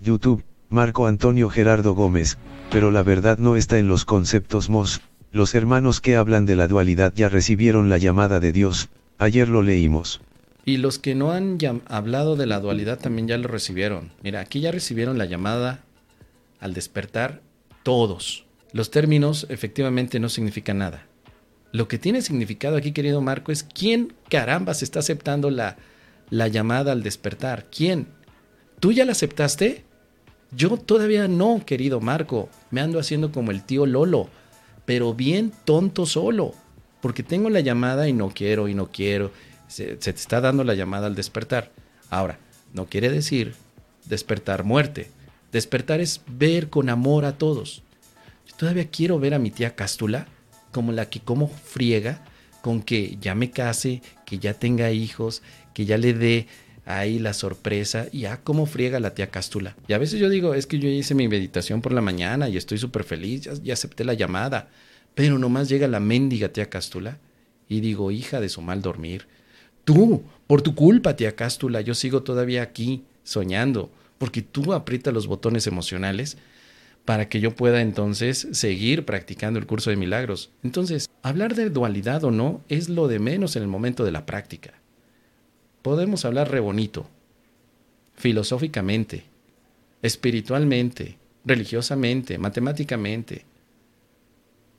YouTube, Marco Antonio Gerardo Gómez, pero la verdad no está en los conceptos MOS, los hermanos que hablan de la dualidad ya recibieron la llamada de Dios, ayer lo leímos. Y los que no han hablado de la dualidad también ya lo recibieron. Mira, aquí ya recibieron la llamada al despertar todos. Los términos efectivamente no significan nada. Lo que tiene significado aquí, querido Marco, es quién caramba se está aceptando la, la llamada al despertar. ¿Quién? ¿Tú ya la aceptaste? Yo todavía no, querido Marco. Me ando haciendo como el tío Lolo, pero bien tonto solo, porque tengo la llamada y no quiero y no quiero. Se, te está dando la llamada al despertar. Ahora, no quiere decir despertar muerte. Despertar es ver con amor a todos. Yo todavía quiero ver a mi tía Cástula como la que como friega con que ya me case, que ya tenga hijos, que ya le dé ahí la sorpresa y ah, cómo friega la tía Cástula. Y a veces yo digo, es que yo hice mi meditación por la mañana y estoy súper feliz, ya, acepté la llamada, pero nomás llega la mendiga tía Cástula y digo, hija de su mal dormir, tú, por tu culpa tía Cástula, yo sigo todavía aquí soñando, porque tú aprietas los botones emocionales para que yo pueda entonces seguir practicando el curso de milagros. Entonces, hablar de dualidad o no es lo de menos en el momento de la práctica podemos hablar re bonito, filosóficamente, espiritualmente, religiosamente, matemáticamente.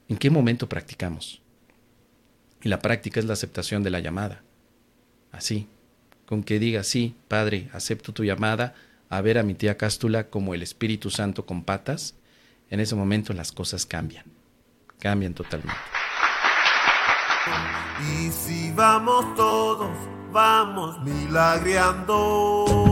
¿En qué momento practicamos? Y la práctica es la aceptación de la llamada. Así, con que diga, sí, Padre, acepto tu llamada a ver a mi tía Cástula como el Espíritu Santo con patas, en ese momento las cosas cambian, cambian totalmente. Y si vamos todos vamos milagreando.